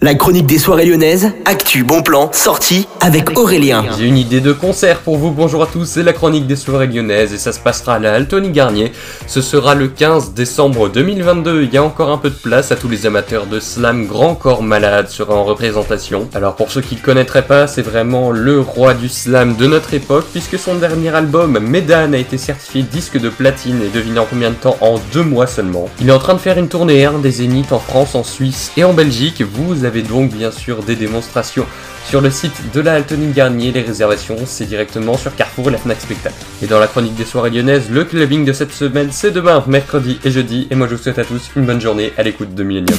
La chronique des soirées lyonnaises, actu, bon plan, sortie avec Aurélien. J'ai une idée de concert pour vous, bonjour à tous, c'est la chronique des soirées lyonnaises et ça se passera à la Altony Garnier. Ce sera le 15 décembre 2022, il y a encore un peu de place à tous les amateurs de slam, Grand Corps Malade sera en représentation. Alors pour ceux qui ne connaîtraient pas, c'est vraiment le roi du slam de notre époque puisque son dernier album, Medan, a été certifié disque de platine et devinez en combien de temps? En deux mois seulement. Il est en train de faire une tournée hein, des zéniths en France, en Suisse et en Belgique, vous avez donc bien sûr des démonstrations sur le site de la Altony Garnier. Les réservations, c'est directement sur Carrefour et la Fnac Spectacle. Et dans la chronique des soirées lyonnaises, le clubbing de cette semaine, c'est demain, mercredi et jeudi. Et moi, je vous souhaite à tous une bonne journée à l'écoute de Millennium.